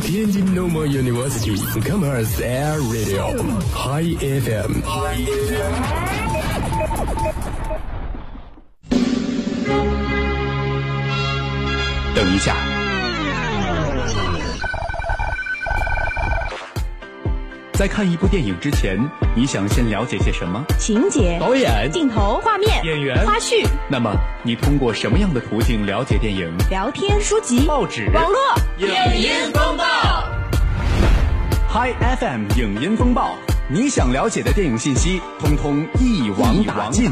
天津 Normal University Commerce Air Radio High FM。等一下，在看一部电影之前，你想先了解些什么？情节、导演、镜头、画面、演员、花絮。那么，你通过什么样的途径了解电影？聊天、书籍、报纸、网络、影音风暴。Hi FM 影音风暴，你想了解的电影信息，通通一网打尽。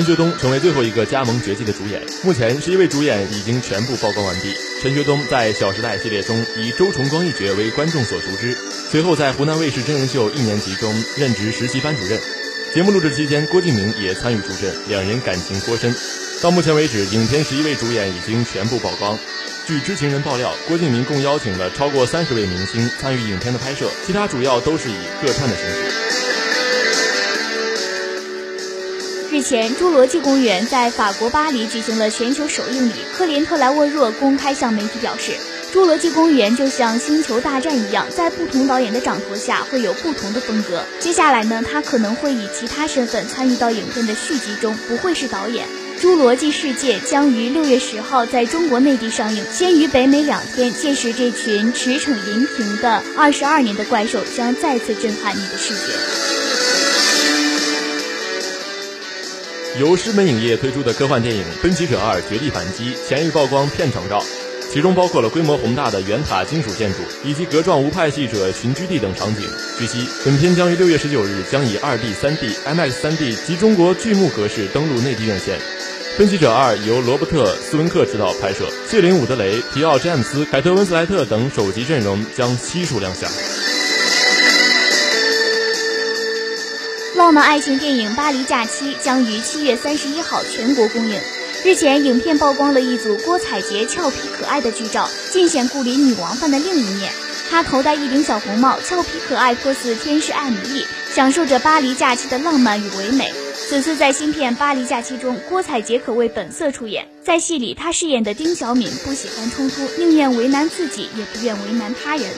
陈学冬成为最后一个加盟绝技的主演，目前十一位主演已经全部曝光完毕。陈学冬在《小时代》系列中以周崇光一角为观众所熟知，随后在湖南卫视真人秀一年级中任职实习班主任。节目录制期间，郭敬明也参与助阵，两人感情颇深。到目前为止，影片十一位主演已经全部曝光。据知情人爆料，郭敬明共邀请了超过三十位明星参与影片的拍摄，其他主要都是以客串的形式。前，《侏罗纪公园》在法国巴黎举行了全球首映礼。科林特莱沃若公开向媒体表示，《侏罗纪公园》就像《星球大战》一样，在不同导演的掌舵下会有不同的风格。接下来呢，他可能会以其他身份参与到影片的续集中，不会是导演。《侏罗纪世界》将于六月十号在中国内地上映，先于北美两天。届时，这群驰骋荧屏的二十二年的怪兽将再次震撼你的视觉。由狮门影业推出的科幻电影《分歧者二：绝地反击》前日曝光片场照，其中包括了规模宏大的圆塔金属建筑以及格状无派系者群居地等场景。据悉，本片将于六月十九日将以二 D、三 D、IMAX 三 D 及中国巨幕格式登陆内地院线。《分歧者二》由罗伯特·斯文克执导拍摄，谢林·伍德雷、皮奥·詹姆斯、凯特·温斯莱特等首集阵容将悉数亮相。浪漫爱情电影《巴黎假期》将于七月三十一号全国公映。日前，影片曝光了一组郭采洁俏皮可爱的剧照，尽显顾里女王范的另一面。她头戴一顶小红帽，俏皮可爱，颇似天使艾米丽，享受着巴黎假期的浪漫与唯美。此次在新片《巴黎假期》中，郭采洁可谓本色出演。在戏里，她饰演的丁小敏不喜欢冲突，宁愿为难自己，也不愿为难他人。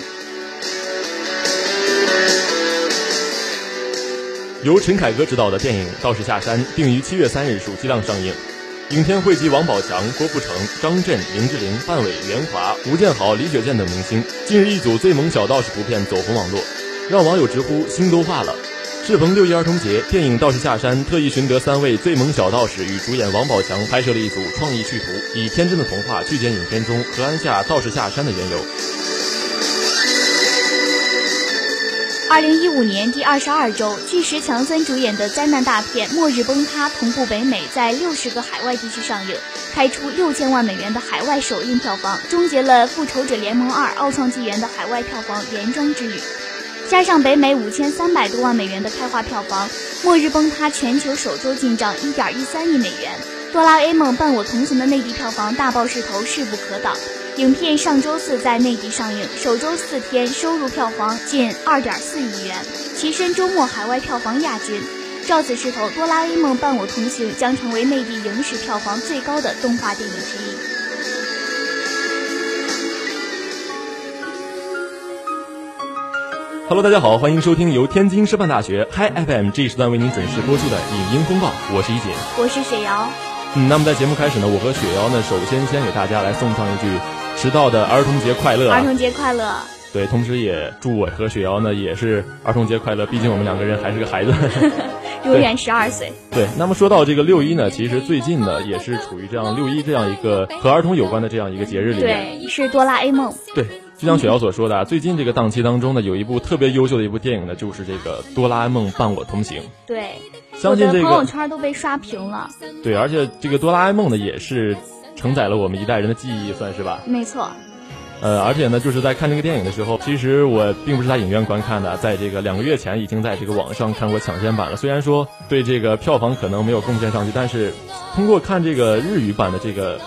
由陈凯歌执导的电影《道士下山》定于七月三日暑期档上映。影片汇集王宝强、郭富城、张震、林志玲、范伟、袁华、吴建豪、李雪健等明星。近日，一组最萌小道士图片走红网络，让网友直呼心都化了。适逢六一儿童节，电影《道士下山》特意寻得三位最萌小道士与主演王宝强拍摄了一组创意趣图，以天真的童话具简影片中何安下道士下山的缘由。二零一五年第二十二周，巨石强森主演的灾难大片《末日崩塌》同步北美，在六十个海外地区上映，开出六千万美元的海外首映票房，终结了《复仇者联盟二：奥创纪元》的海外票房连庄之旅。加上北美五千三百多万美元的开画票房，《末日崩塌》全球首周进账一点一三亿美元，《哆啦 A 梦：伴我同行》的内地票房大爆势头势不可挡。影片上周四在内地上映，首周四天收入票房近二点四亿元，跻身周末海外票房亚军。照此势头，《哆啦 A 梦：伴我同行》将成为内地影史票房最高的动画电影之一。Hello，大家好，欢迎收听由天津师范大学 Hi FM 这一时段为您准时播出的影音风暴，我是一锦，我是雪瑶。嗯，那么在节目开始呢，我和雪瑶呢，首先先给大家来送上一句。迟到的儿童节快乐！儿童节快乐！对，同时也祝我和雪瑶呢也是儿童节快乐。毕竟我们两个人还是个孩子，永远十二岁。对，那么说到这个六一呢，其实最近呢也是处于这样六一这样一个和儿童有关的这样一个节日里面。对，是哆啦 A 梦。对，就像雪瑶所说的，最近这个档期当中呢，有一部特别优秀的一部电影呢，就是这个《哆啦 A 梦伴我同行》。对，相信这个朋友圈都被刷屏了。对，而且这个哆啦 A 梦呢，也是承载了我们一代人的记忆，算是吧？没错。呃，而且呢，就是在看这个电影的时候，其实我并不是在影院观看的，在这个两个月前已经在这个网上看过抢先版了。虽然说对这个票房可能没有贡献上去，但是通过看这个日语版的这个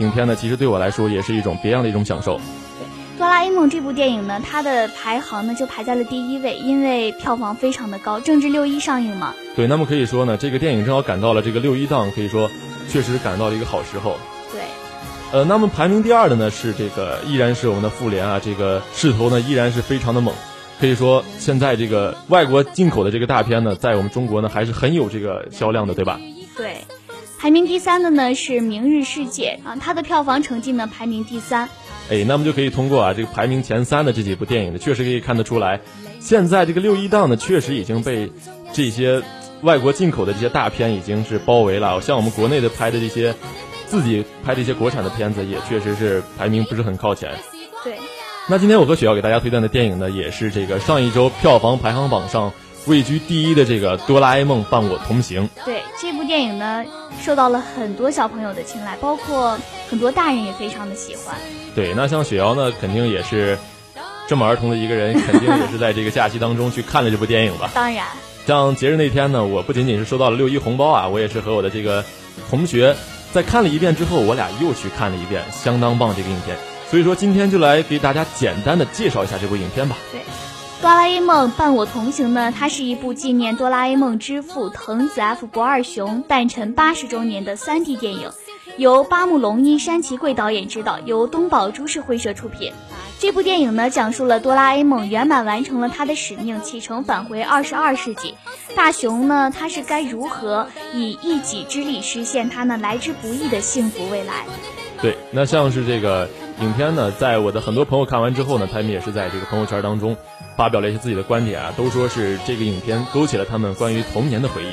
影片呢，其实对我来说也是一种别样的一种享受。哆啦 A 梦这部电影呢，它的排行呢就排在了第一位，因为票房非常的高，正值六一上映嘛。对，那么可以说呢，这个电影正好赶到了这个六一档，可以说确实赶到了一个好时候。对。呃，那么排名第二的呢是这个，依然是我们的复联啊，这个势头呢依然是非常的猛，可以说现在这个外国进口的这个大片呢，在我们中国呢还是很有这个销量的，对吧？对。排名第三的呢是《明日世界》啊，它的票房成绩呢排名第三。哎，那么就可以通过啊这个排名前三的这几部电影呢，确实可以看得出来，现在这个六一档呢，确实已经被这些外国进口的这些大片已经是包围了。像我们国内的拍的这些自己拍的一些国产的片子，也确实是排名不是很靠前。对。那今天我和雪瑶给大家推荐的电影呢，也是这个上一周票房排行榜上位居第一的这个《哆啦 A 梦伴我同行》。对这部电影呢，受到了很多小朋友的青睐，包括很多大人也非常的喜欢。对，那像雪瑶呢，肯定也是这么儿童的一个人，肯定也是在这个假期当中去看了这部电影吧？当然。像节日那天呢，我不仅仅是收到了六一红包啊，我也是和我的这个同学在看了一遍之后，我俩又去看了一遍，相当棒这个影片。所以说今天就来给大家简单的介绍一下这部影片吧。对，哆啦 A 梦伴我同行呢，它是一部纪念哆啦 A 梦之父藤子 F 不二雄诞辰八十周年的 3D 电影。由八木龙一、山崎贵导演执导，由东宝株式会社出品。这部电影呢，讲述了哆啦 A 梦圆满完成了他的使命，启程返回二十二世纪。大雄呢，他是该如何以一己之力实现他那来之不易的幸福未来？对，那像是这个影片呢，在我的很多朋友看完之后呢，他们也是在这个朋友圈当中发表了一些自己的观点啊，都说是这个影片勾起了他们关于童年的回忆。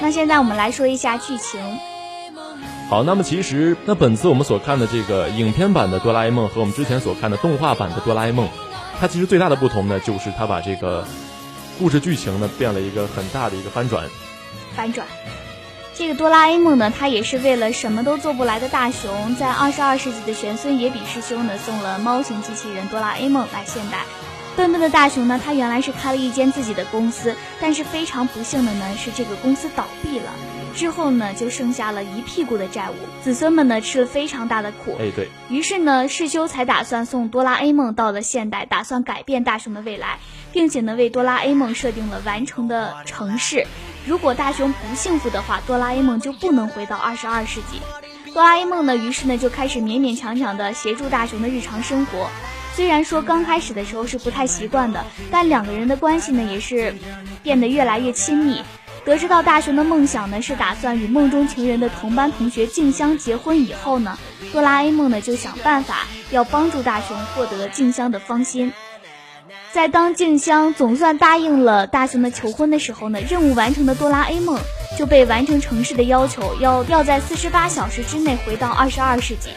那现在我们来说一下剧情。好，那么其实那本次我们所看的这个影片版的哆啦 A 梦和我们之前所看的动画版的哆啦 A 梦，它其实最大的不同呢，就是它把这个故事剧情呢变了一个很大的一个翻转。翻转，这个哆啦 A 梦呢，它也是为了什么都做不来的大雄，在二十二世纪的玄孙野比师兄呢送了猫型机器人哆啦 A 梦来现代。笨笨的大雄呢，他原来是开了一间自己的公司，但是非常不幸的呢是这个公司倒闭了。之后呢，就剩下了一屁股的债务，子孙们呢吃了非常大的苦。哎，对于是呢，世修才打算送哆啦 A 梦到了现代，打算改变大雄的未来，并且呢，为哆啦 A 梦设定了完成的城市。如果大雄不幸福的话，哆啦 A 梦就不能回到二十二世纪。哆啦 A 梦呢，于是呢就开始勉勉强强的协助大雄的日常生活。虽然说刚开始的时候是不太习惯的，但两个人的关系呢也是变得越来越亲密。得知到大雄的梦想呢是打算与梦中情人的同班同学静香结婚以后呢，哆啦 A 梦呢就想办法要帮助大雄获得静香的芳心。在当静香总算答应了大雄的求婚的时候呢，任务完成的哆啦 A 梦就被完成城市的要求，要要在四十八小时之内回到二十二世纪。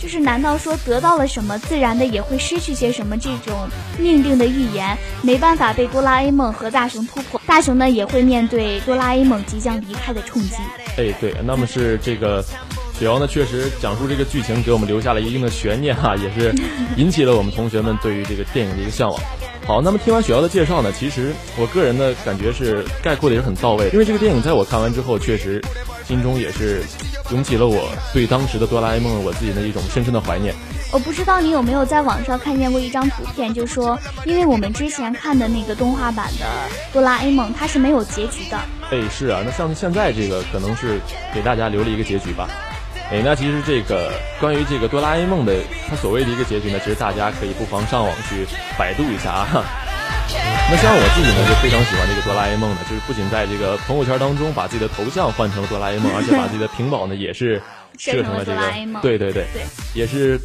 就是难道说得到了什么，自然的也会失去些什么？这种命定的预言没办法被哆啦 A 梦和大雄突破，大雄呢也会面对哆啦 A 梦即将离开的冲击。哎，对，那么是这个雪瑶呢，确实讲述这个剧情给我们留下了一定的悬念哈，也是引起了我们同学们对于这个电影的一个向往。好，那么听完雪瑶的介绍呢，其实我个人的感觉是概括的也是很到位，因为这个电影在我看完之后，确实心中也是。涌起了我对当时的哆啦 A 梦我自己的一种深深的怀念。我不知道你有没有在网上看见过一张图片，就说因为我们之前看的那个动画版的哆啦 A 梦，它是没有结局的。哎，是啊，那像现在这个可能是给大家留了一个结局吧。哎，那其实这个关于这个哆啦 A 梦的它所谓的一个结局呢，其实大家可以不妨上网去百度一下啊。那像我自己呢，就非常喜欢这个哆啦 A 梦的，就是不仅在这个朋友圈当中把自己的头像换成了哆啦 A 梦，而且把自己的屏保呢也是 设成了这个，对对对，也是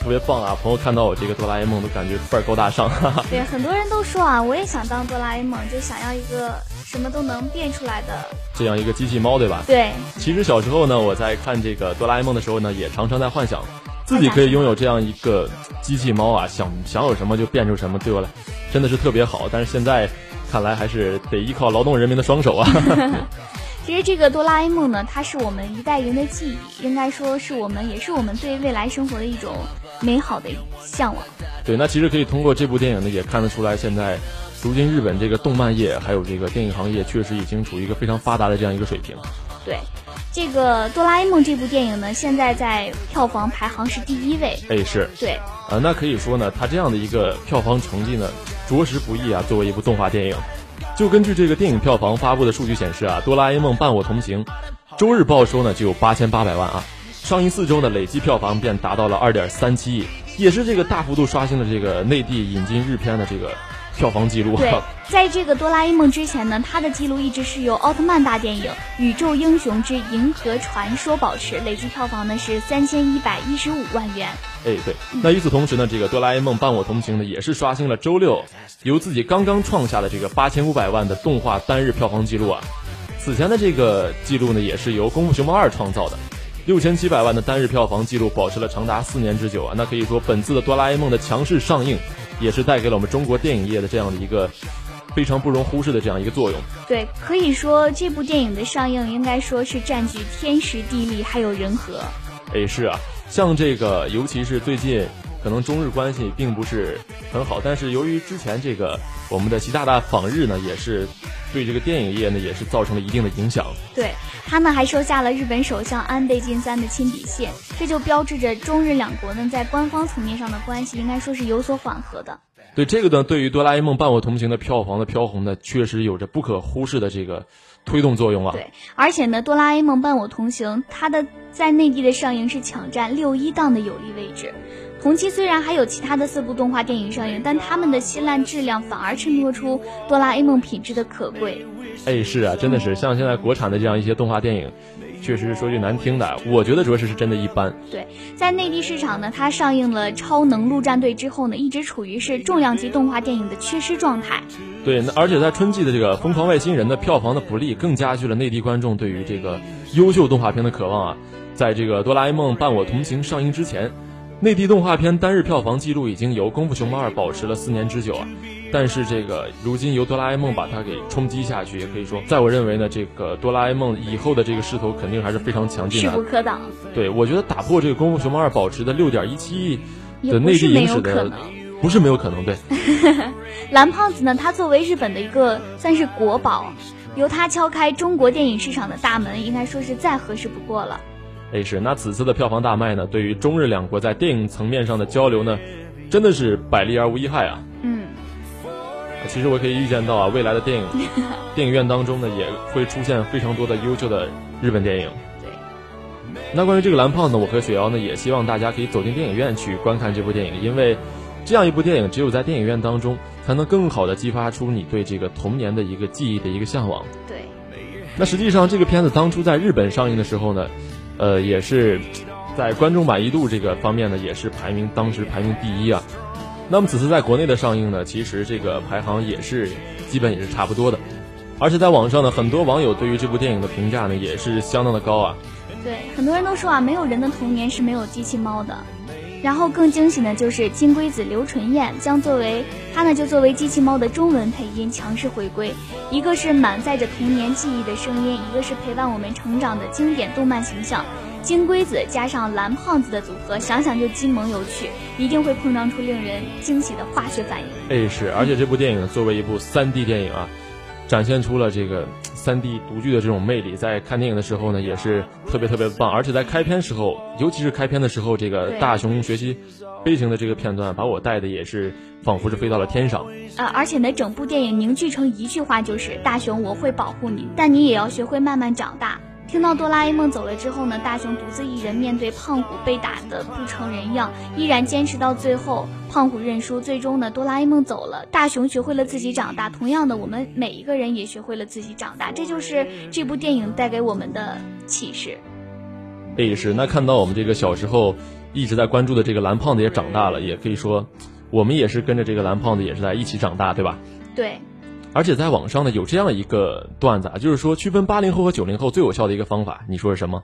特别棒啊！朋友看到我这个哆啦 A 梦都感觉倍儿高大上。对，很多人都说啊，我也想当哆啦 A 梦，就想要一个什么都能变出来的这样一个机器猫，对吧？对。其实小时候呢，我在看这个哆啦 A 梦的时候呢，也常常在幻想。自己可以拥有这样一个机器猫啊，想想有什么就变出什么，对我来真的是特别好。但是现在看来还是得依靠劳动人民的双手啊。其实这个哆啦 A 梦呢，它是我们一代人的记忆，应该说是我们也是我们对未来生活的一种美好的向往。对，那其实可以通过这部电影呢，也看得出来，现在如今日本这个动漫业还有这个电影行业，确实已经处于一个非常发达的这样一个水平。对。这个《哆啦 A 梦》这部电影呢，现在在票房排行是第一位。哎，是对，呃，那可以说呢，它这样的一个票房成绩呢，着实不易啊。作为一部动画电影，就根据这个电影票房发布的数据显示啊，《哆啦 A 梦伴我同行》周日报收呢就有八千八百万啊，上映四周呢累计票房便达到了二点三七亿，也是这个大幅度刷新了这个内地引进日片的这个。票房记录对，在这个哆啦 A 梦之前呢，它的记录一直是由奥特曼大电影《宇宙英雄之银河传说》保持，累计票房呢是三千一百一十五万元。哎，对，那与此同时呢，这个哆啦 A 梦伴我同行呢，也是刷新了周六由自己刚刚创下的这个八千五百万的动画单日票房记录啊。此前的这个记录呢，也是由《功夫熊猫二》创造的，六千七百万的单日票房记录，保持了长达四年之久啊。那可以说，本次的哆啦 A 梦的强势上映。也是带给了我们中国电影业的这样的一个非常不容忽视的这样一个作用。对，可以说这部电影的上映应该说是占据天时地利还有人和。哎，是啊，像这个，尤其是最近可能中日关系并不是很好，但是由于之前这个我们的习大大访日呢，也是对这个电影业呢也是造成了一定的影响。对。他呢还收下了日本首相安倍晋三的亲笔信，这就标志着中日两国呢在官方层面上的关系应该说是有所缓和的。对这个呢，对于《哆啦 A 梦伴我同行》的票房的飘红呢，确实有着不可忽视的这个推动作用啊。对，而且呢，《哆啦 A 梦伴我同行》它的在内地的上映是抢占六一档的有利位置。同期虽然还有其他的四部动画电影上映，但他们的稀烂质量反而衬托出哆啦 A 梦品质的可贵。哎，是啊，真的是像现在国产的这样一些动画电影，确实是说句难听的，我觉得着实是真的一般。对，在内地市场呢，它上映了《超能陆战队》之后呢，一直处于是重量级动画电影的缺失状态。对，那而且在春季的这个《疯狂外星人》的票房的不利，更加剧了内地观众对于这个优秀动画片的渴望啊。在这个《哆啦 A 梦伴我同行》上映之前。内地动画片单日票房记录已经由《功夫熊猫二》保持了四年之久啊，但是这个如今由《哆啦 A 梦》把它给冲击下去，也可以说，在我认为呢，这个《哆啦 A 梦》以后的这个势头肯定还是非常强劲的，势不可挡。对，我觉得打破这个《功夫熊猫二》保持的六点一七亿的内地影史的，不是没有可能，对。蓝胖子呢，他作为日本的一个算是国宝，由他敲开中国电影市场的大门，应该说是再合适不过了。哎是，那此次的票房大卖呢，对于中日两国在电影层面上的交流呢，真的是百利而无一害啊。嗯，其实我可以预见到啊，未来的电影 电影院当中呢，也会出现非常多的优秀的日本电影。对。那关于这个蓝胖子，我和雪瑶呢，也希望大家可以走进电影院去观看这部电影，因为这样一部电影，只有在电影院当中，才能更好的激发出你对这个童年的一个记忆的一个向往。对。那实际上，这个片子当初在日本上映的时候呢。呃，也是在观众满意度这个方面呢，也是排名当时排名第一啊。那么此次在国内的上映呢，其实这个排行也是基本也是差不多的。而且在网上呢，很多网友对于这部电影的评价呢，也是相当的高啊。对，很多人都说啊，没有人的童年是没有机器猫的。然后更惊喜的就是金龟子刘纯燕将作为她呢就作为机器猫的中文配音强势回归，一个是满载着童年记忆的声音，一个是陪伴我们成长的经典动漫形象，金龟子加上蓝胖子的组合，想想就金萌有趣，一定会碰撞出令人惊喜的化学反应。哎，是，而且这部电影作为一部三 D 电影啊，展现出了这个。三 D 独具的这种魅力，在看电影的时候呢，也是特别特别棒。而且在开篇时候，尤其是开篇的时候，这个大雄学习飞行的这个片段，把我带的也是仿佛是飞到了天上。啊，而且呢，整部电影凝聚成一句话就是“大雄，我会保护你，但你也要学会慢慢长大。”听到哆啦 A 梦走了之后呢，大雄独自一人面对胖虎被打的不成人样，依然坚持到最后。胖虎认输，最终呢，哆啦 A 梦走了，大雄学会了自己长大。同样的，我们每一个人也学会了自己长大，这就是这部电影带给我们的启示。也是，那看到我们这个小时候一直在关注的这个蓝胖子也长大了，也可以说，我们也是跟着这个蓝胖子也是在一起长大，对吧？对。而且在网上呢有这样一个段子啊，就是说区分八零后和九零后最有效的一个方法，你说是什么？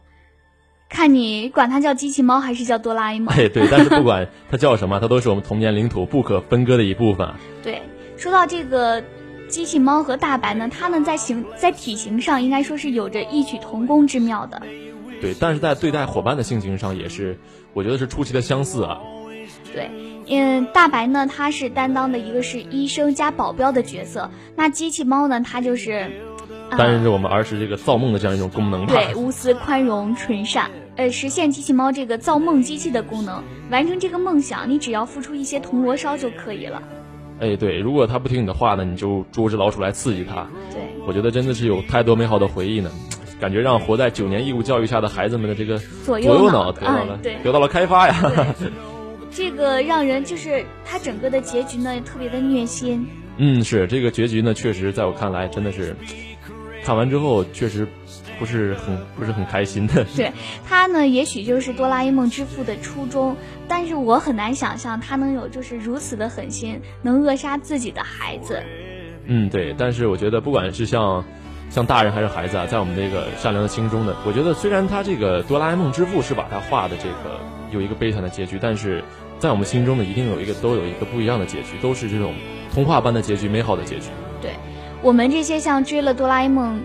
看你管它叫机器猫还是叫哆啦 A 梦。哎，对，但是不管它叫什么，它都是我们童年领土不可分割的一部分。对，说到这个机器猫和大白呢，它们在形在体型上应该说是有着异曲同工之妙的。对，但是在对待伙伴的性情上也是，我觉得是出奇的相似啊。对。嗯，大白呢，他是担当的一个是医生加保镖的角色。那机器猫呢，它就是担任着我们儿时这个造梦的这样一种功能吧。对，无私、宽容、纯善，呃，实现机器猫这个造梦机器的功能，完成这个梦想，你只要付出一些铜锣烧就可以了。哎，对，如果他不听你的话呢，你就捉只老鼠来刺激他。对，我觉得真的是有太多美好的回忆呢。感觉让活在九年义务教育下的孩子们的这个左右脑得到了，对，得到了开发呀。这个让人就是他整个的结局呢，特别的虐心。嗯，是这个结局呢，确实在我看来真的是看完之后确实不是很不是很开心的。对他呢，也许就是哆啦 A 梦之父的初衷，但是我很难想象他能有就是如此的狠心，能扼杀自己的孩子。嗯，对，但是我觉得不管是像。像大人还是孩子啊，在我们这个善良的心中呢，我觉得虽然他这个哆啦 A 梦之父是把他画的这个有一个悲惨的结局，但是在我们心中呢，一定有一个都有一个不一样的结局，都是这种童话般的结局，美好的结局。对，我们这些像追了哆啦 A 梦。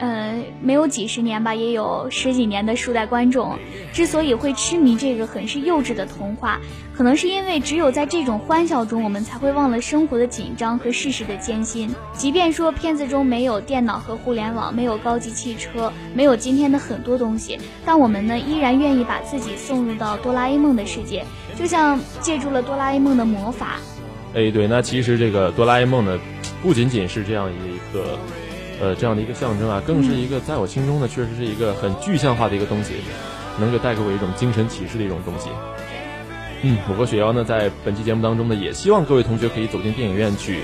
呃，没有几十年吧，也有十几年的数代观众，之所以会痴迷这个很是幼稚的童话，可能是因为只有在这种欢笑中，我们才会忘了生活的紧张和世事的艰辛。即便说片子中没有电脑和互联网，没有高级汽车，没有今天的很多东西，但我们呢，依然愿意把自己送入到哆啦 A 梦的世界，就像借助了哆啦 A 梦的魔法。哎，对，那其实这个哆啦 A 梦呢，不仅仅是这样一个。呃，这样的一个象征啊，更是一个在我心中呢，确实是一个很具象化的一个东西，能够带给我一种精神启示的一种东西。嗯，我和雪瑶呢，在本期节目当中呢，也希望各位同学可以走进电影院去，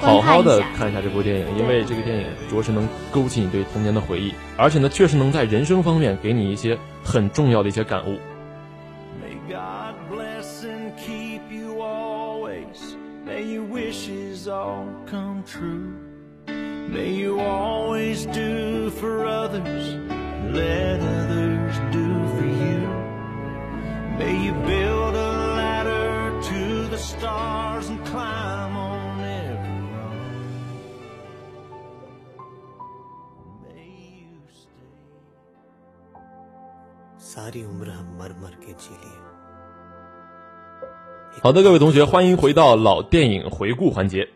好好的看一下这部电影，因为这个电影着实能勾起你对童年的回忆，而且呢，确实能在人生方面给你一些很重要的一些感悟。May God bless and keep you always do for others, let others do for you. May you build a ladder to the stars and climb on every rung. May you stay. सारी उम्र हम मर मर के जी लिए 好的，各位同学，欢迎回到老电影回顾环节。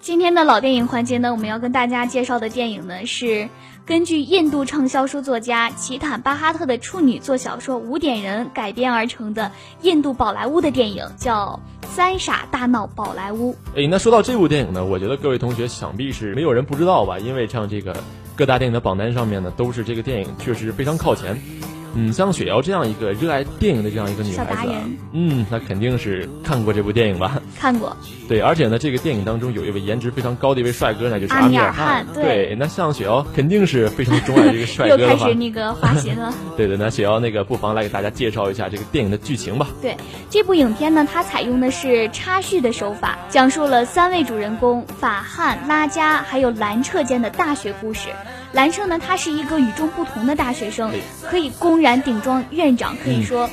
今天的老电影环节呢，我们要跟大家介绍的电影呢，是根据印度畅销书作家奇坦巴哈特的处女作小说《五点人》改编而成的印度宝莱坞的电影，叫《三傻大闹宝莱坞》。哎，那说到这部电影呢，我觉得各位同学想必是没有人不知道吧，因为像这个各大电影的榜单上面呢，都是这个电影确实非常靠前。嗯，像雪瑶这样一个热爱电影的这样一个女孩子，嗯，那肯定是看过这部电影吧？看过。对，而且呢，这个电影当中有一位颜值非常高的一位帅哥，呢就是阿米尔汗。对，那像雪瑶肯定是非常钟爱这个帅哥 又开始那个花心了。对的，那雪瑶那个不妨来给大家介绍一下这个电影的剧情吧。对，这部影片呢，它采用的是插叙的手法，讲述了三位主人公法汉、拉加还有兰彻间的大学故事。兰彻呢，他是一个与众不同的大学生，可以公然顶撞院长，可以说，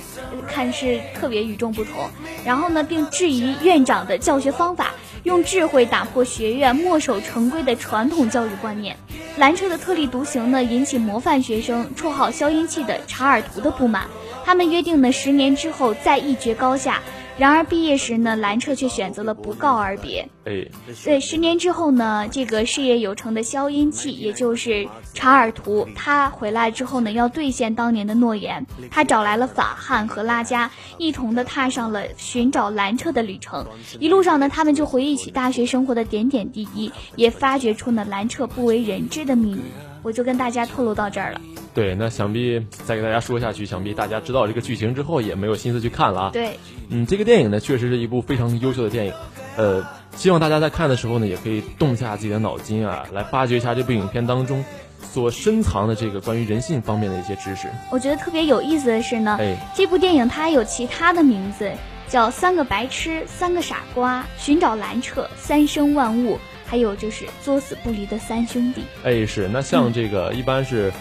看是特别与众不同。然后呢，并质疑院长的教学方法，用智慧打破学院墨守成规的传统教育观念。兰彻的特立独行呢，引起模范学生绰号“消音器”的查尔图的不满。他们约定呢，十年之后再一决高下。然而毕业时呢，兰彻却选择了不告而别。哎，对，十年之后呢，这个事业有成的消音器，也就是查尔图，他回来之后呢，要兑现当年的诺言。他找来了法汉和拉加，一同的踏上了寻找兰彻的旅程。一路上呢，他们就回忆起大学生活的点点滴滴，也发掘出呢兰彻不为人知的秘密。我就跟大家透露到这儿了。对，那想必再给大家说下去，想必大家知道这个剧情之后也没有心思去看了啊。对，嗯，这个电影呢，确实是一部非常优秀的电影，呃，希望大家在看的时候呢，也可以动下自己的脑筋啊，来发掘一下这部影片当中所深藏的这个关于人性方面的一些知识。我觉得特别有意思的是呢，这部电影它还有其他的名字，叫《三个白痴》《三个傻瓜》《寻找兰彻》《三生万物》，还有就是作死不离的三兄弟。哎，是，那像这个一般是。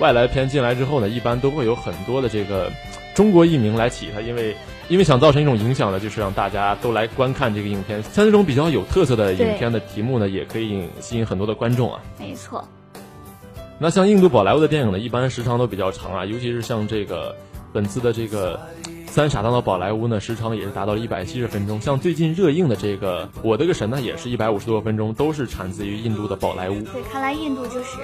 外来片进来之后呢，一般都会有很多的这个中国译名来起它，因为因为想造成一种影响呢，就是让大家都来观看这个影片。像这种比较有特色的影片的题目呢，也可以吸引很多的观众啊。没错。那像印度宝莱坞的电影呢，一般时长都比较长啊，尤其是像这个本次的这个三傻大闹宝莱坞呢，时长也是达到了一百七十分钟。像最近热映的这个《我的个神》呢，也是一百五十多分钟，都是产自于印度的宝莱坞。对，看来印度就是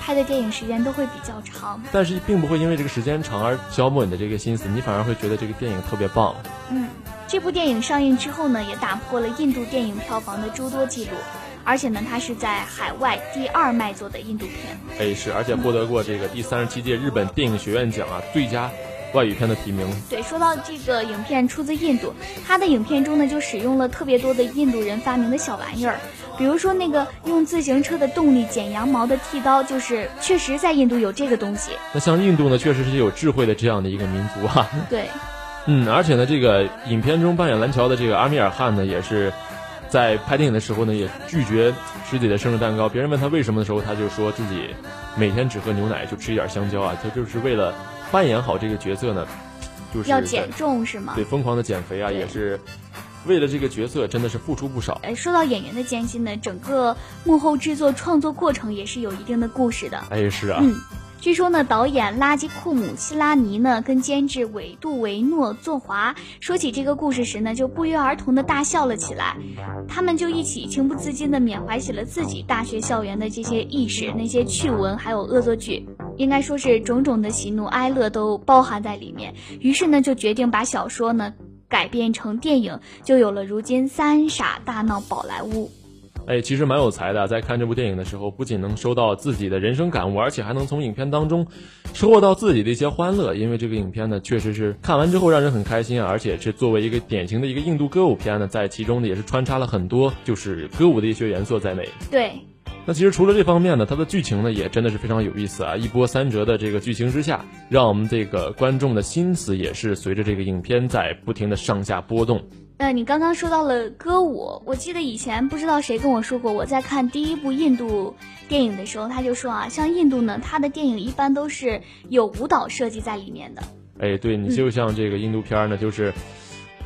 拍的电影时间都会比较长。但是并不会因为这个时间长而消磨你的这个心思，你反而会觉得这个电影特别棒。嗯，这部电影上映之后呢，也打破了印度电影票房的诸多记录。而且呢，它是在海外第二卖座的印度片。哎，是，而且获得过这个第三十七届日本电影学院奖啊最佳外语片的提名。对，说到这个影片出自印度，它的影片中呢就使用了特别多的印度人发明的小玩意儿，比如说那个用自行车的动力剪羊毛的剃刀，就是确实在印度有这个东西。那像印度呢，确实是有智慧的这样的一个民族啊。对。嗯，而且呢，这个影片中扮演蓝桥的这个阿米尔汗呢，也是。在拍电影的时候呢，也拒绝自己的生日蛋糕。别人问他为什么的时候，他就说自己每天只喝牛奶，就吃一点香蕉啊。他就是为了扮演好这个角色呢，就是要减重是吗？对，疯狂的减肥啊，也是为了这个角色，真的是付出不少。哎，说到演员的艰辛呢，整个幕后制作创作过程也是有一定的故事的。哎，是啊。嗯。据说呢，导演拉吉库姆希拉尼呢跟监制韦杜维诺作华说起这个故事时呢，就不约而同的大笑了起来。他们就一起情不自禁的缅怀起了自己大学校园的这些轶事、那些趣闻，还有恶作剧，应该说是种种的喜怒哀乐都包含在里面。于是呢，就决定把小说呢改编成电影，就有了如今《三傻大闹宝莱坞》。哎，其实蛮有才的，在看这部电影的时候，不仅能收到自己的人生感悟，而且还能从影片当中收获到自己的一些欢乐。因为这个影片呢，确实是看完之后让人很开心啊，而且是作为一个典型的一个印度歌舞片呢，在其中呢也是穿插了很多就是歌舞的一些元素在内。对。那其实除了这方面呢，它的剧情呢也真的是非常有意思啊，一波三折的这个剧情之下，让我们这个观众的心思也是随着这个影片在不停的上下波动。呃，你刚刚说到了歌舞，我记得以前不知道谁跟我说过，我在看第一部印度电影的时候，他就说啊，像印度呢，它的电影一般都是有舞蹈设计在里面的。哎，对你就像这个印度片呢，就是。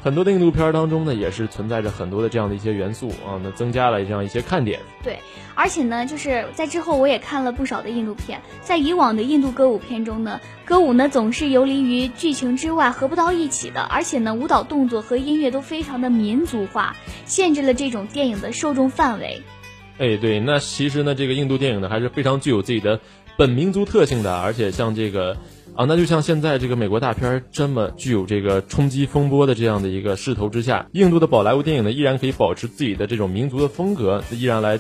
很多的印度片当中呢，也是存在着很多的这样的一些元素啊，那增加了这样一些看点。对，而且呢，就是在之后我也看了不少的印度片，在以往的印度歌舞片中呢，歌舞呢总是游离于剧情之外，合不到一起的，而且呢，舞蹈动作和音乐都非常的民族化，限制了这种电影的受众范围。哎，对，那其实呢，这个印度电影呢还是非常具有自己的本民族特性的，而且像这个。啊，那就像现在这个美国大片这么具有这个冲击风波的这样的一个势头之下，印度的宝莱坞电影呢依然可以保持自己的这种民族的风格，依然来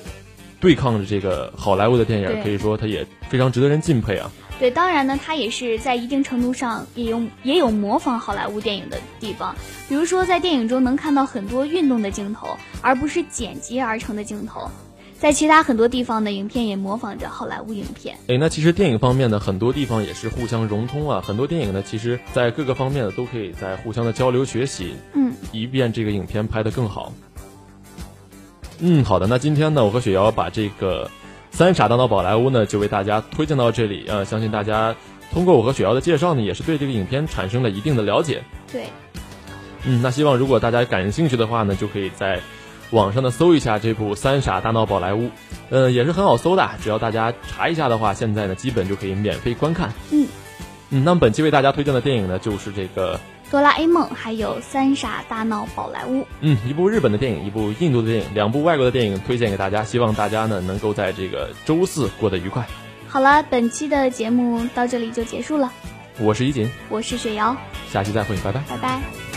对抗着这个好莱坞的电影，可以说它也非常值得人敬佩啊。对，当然呢，它也是在一定程度上也有也有模仿好莱坞电影的地方，比如说在电影中能看到很多运动的镜头，而不是剪辑而成的镜头。在其他很多地方的，影片也模仿着好莱坞影片。哎，那其实电影方面呢，很多地方也是互相融通啊。很多电影呢，其实在各个方面呢，都可以在互相的交流学习，嗯，以便这个影片拍得更好。嗯，好的。那今天呢，我和雪瑶把这个《三傻大闹宝莱坞》呢，就为大家推荐到这里啊。相信大家通过我和雪瑶的介绍呢，也是对这个影片产生了一定的了解。对。嗯，那希望如果大家感兴趣的话呢，就可以在。网上呢搜一下这部《三傻大闹宝莱坞》，呃，也是很好搜的，只要大家查一下的话，现在呢基本就可以免费观看。嗯，嗯，那么本期为大家推荐的电影呢，就是这个《哆啦 A 梦》，还有《三傻大闹宝莱坞》。嗯，一部日本的电影，一部印度的电影，两部外国的电影推荐给大家，希望大家呢能够在这个周四过得愉快。好了，本期的节目到这里就结束了。我是怡锦，我是雪瑶，下期再会，拜拜，拜拜。